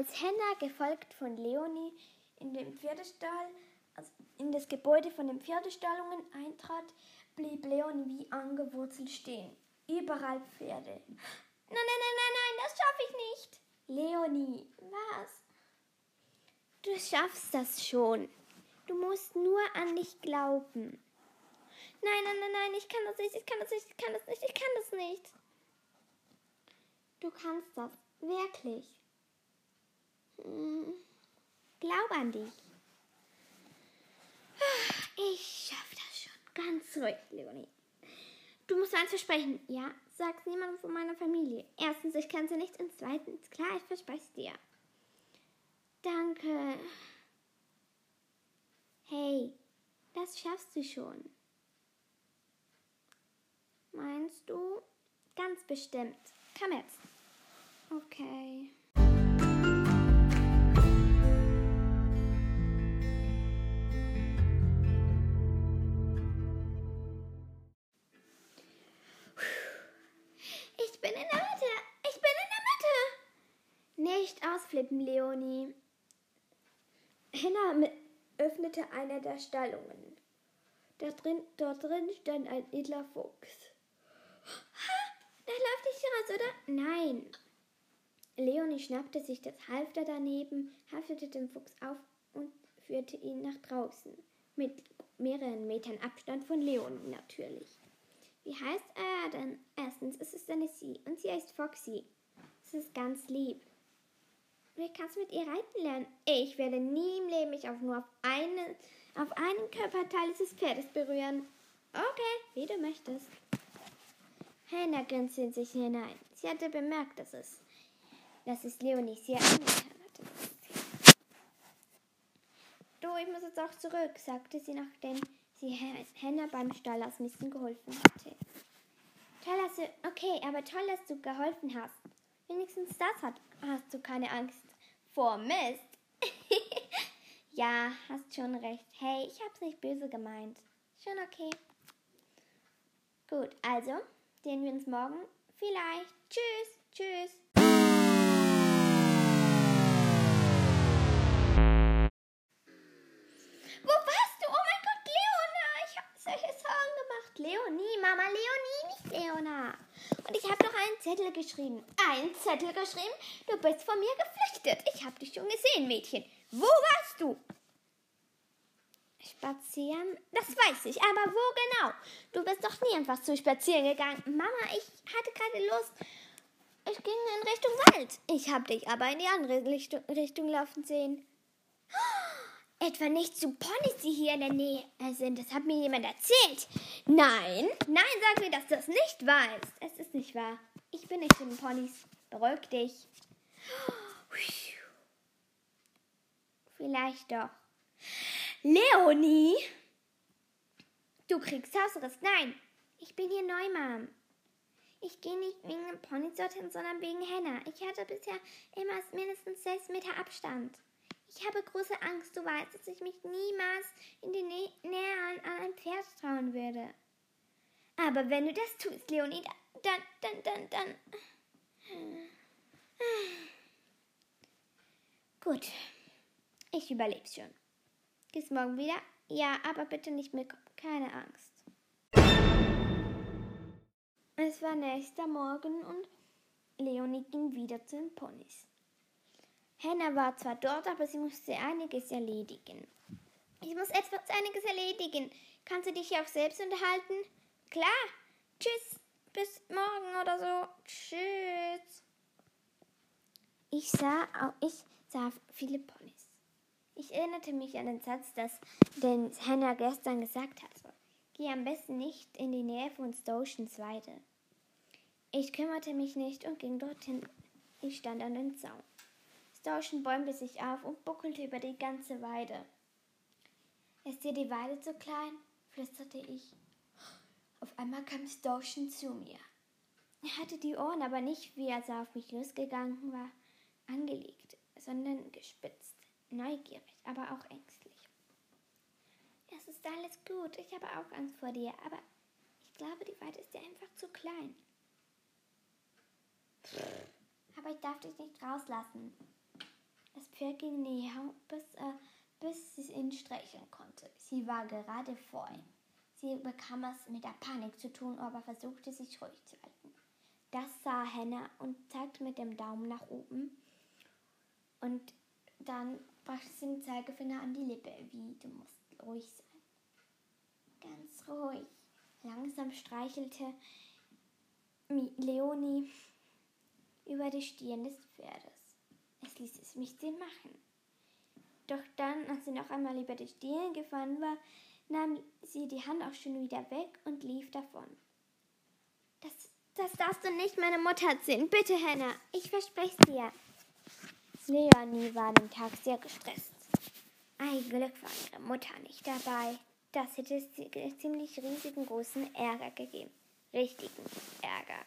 Als Henna, gefolgt von Leonie, in den Pferdestall, also in das Gebäude von den Pferdestallungen eintrat, blieb Leonie wie angewurzelt stehen. Überall Pferde. Nein, nein, nein, nein, nein, das schaffe ich nicht. Leonie, was? Du schaffst das schon. Du musst nur an dich glauben. Nein, nein, nein, nein, ich kann das nicht, ich kann das nicht, ich kann das nicht, ich kann das nicht. Du kannst das, wirklich. Hm. Glaub an dich. Ich schaff das schon. Ganz ruhig, Leonie. Du musst eins versprechen. Ja, sag's niemandem von meiner Familie. Erstens, ich kann sie nicht. Und zweitens, klar, ich verspreche es dir. Danke. Hey, das schaffst du schon. Meinst du? Ganz bestimmt. Komm jetzt. Okay. Nicht ausflippen, Leonie. Henna öffnete eine der Stallungen. Dort drin, dort drin stand ein edler Fuchs. Ha, da läuft nicht raus, oder? Nein. Leonie schnappte sich das Halfter daneben, haftete den Fuchs auf und führte ihn nach draußen. Mit mehreren Metern Abstand von Leonie natürlich. Wie heißt er denn? Erstens, es ist eine Sie und sie heißt Foxy. Es ist ganz lieb. Wie kannst du mit ihr reiten lernen? Ich werde nie im Leben mich auch nur auf einen, auf einen Körperteil dieses Pferdes berühren. Okay, wie du möchtest. Hannah grinste in sich hinein. Sie hatte bemerkt, dass es, dass es Leonie sehr angetan hatte. Du, ich muss jetzt auch zurück, sagte sie, nachdem sie Hannah beim Stall ausmisten geholfen hatte. Toll, dass du, okay, aber toll, dass du geholfen hast. Wenigstens das hat, hast du keine Angst vor Mist. ja, hast schon recht. Hey, ich hab's nicht böse gemeint. Schon okay. Gut, also sehen wir uns morgen. Vielleicht. Tschüss, tschüss. Zettel geschrieben. Einen Zettel geschrieben? Du bist von mir geflüchtet. Ich habe dich schon gesehen, Mädchen. Wo warst du? Spazieren? Das weiß ich, aber wo genau? Du bist doch nie einfach zu spazieren gegangen. Mama, ich hatte keine Lust. Ich ging in Richtung Wald. Ich habe dich aber in die andere Richtung, laufen sehen. Etwa nicht zu Ponys, die hier in der Nähe sind. Das hat mir jemand erzählt. Nein, nein, sag mir, dass du es nicht weißt. Es ist nicht wahr. Ich bin nicht in den Ponys. Beruhig dich. Vielleicht doch. Leonie! Du kriegst Hausriss. Nein, ich bin hier neu, Mom. Ich gehe nicht wegen dem Pony dorthin, sondern wegen Henna. Ich hatte bisher immer mindestens sechs Meter Abstand. Ich habe große Angst, du weißt, dass ich mich niemals in die Nä Nähe an, ein Pferd trauen würde. Aber wenn du das tust, Leonie, dann, dann, dann, dann. Gut, ich überlebe schon. Bis morgen wieder? Ja, aber bitte nicht mit keine Angst. Es war nächster Morgen und Leonie ging wieder zu den Ponys. Hannah war zwar dort, aber sie musste einiges erledigen. Ich muss etwas einiges erledigen. Kannst du dich auch selbst unterhalten? Klar. Tschüss. Bis morgen oder so. Tschüss. Ich sah, ich sah viele Ponys. Ich erinnerte mich an den Satz, dass den Hannah gestern gesagt hatte. Geh am besten nicht in die Nähe von Stotions Weide. Ich kümmerte mich nicht und ging dorthin. Ich stand an den Zaun. Storchen bäumte sich auf und buckelte über die ganze Weide. Ist dir die Weide zu klein? flüsterte ich. Einmal kam Storchen zu mir. Er hatte die Ohren aber nicht, wie als er auf mich losgegangen war, angelegt, sondern gespitzt, neugierig, aber auch ängstlich. Es ist alles gut, ich habe auch Angst vor dir, aber ich glaube, die Weide ist dir einfach zu klein. Aber ich darf dich nicht rauslassen. Das Pferd ging näher, bis, äh, bis sie ihn streicheln konnte. Sie war gerade vor ihm. Sie bekam es mit der Panik zu tun, aber versuchte sich ruhig zu halten. Das sah Hannah und zeigte mit dem Daumen nach oben. Und dann brachte sie den Zeigefinger an die Lippe, wie du musst ruhig sein. Ganz ruhig. Langsam streichelte Leonie über die Stirn des Pferdes. Es ließ es mich Sinn machen. Doch dann, als sie noch einmal über die Stirn gefahren war, nahm sie die Hand auch schon wieder weg und lief davon. Das, das darfst du nicht meine Mutter erzählen. Bitte, Hannah, ich verspreche es dir. Leonie war den Tag sehr gestresst. Ein Glück war ihre Mutter nicht dabei. Das hätte ziemlich riesigen großen Ärger gegeben. Richtigen Ärger.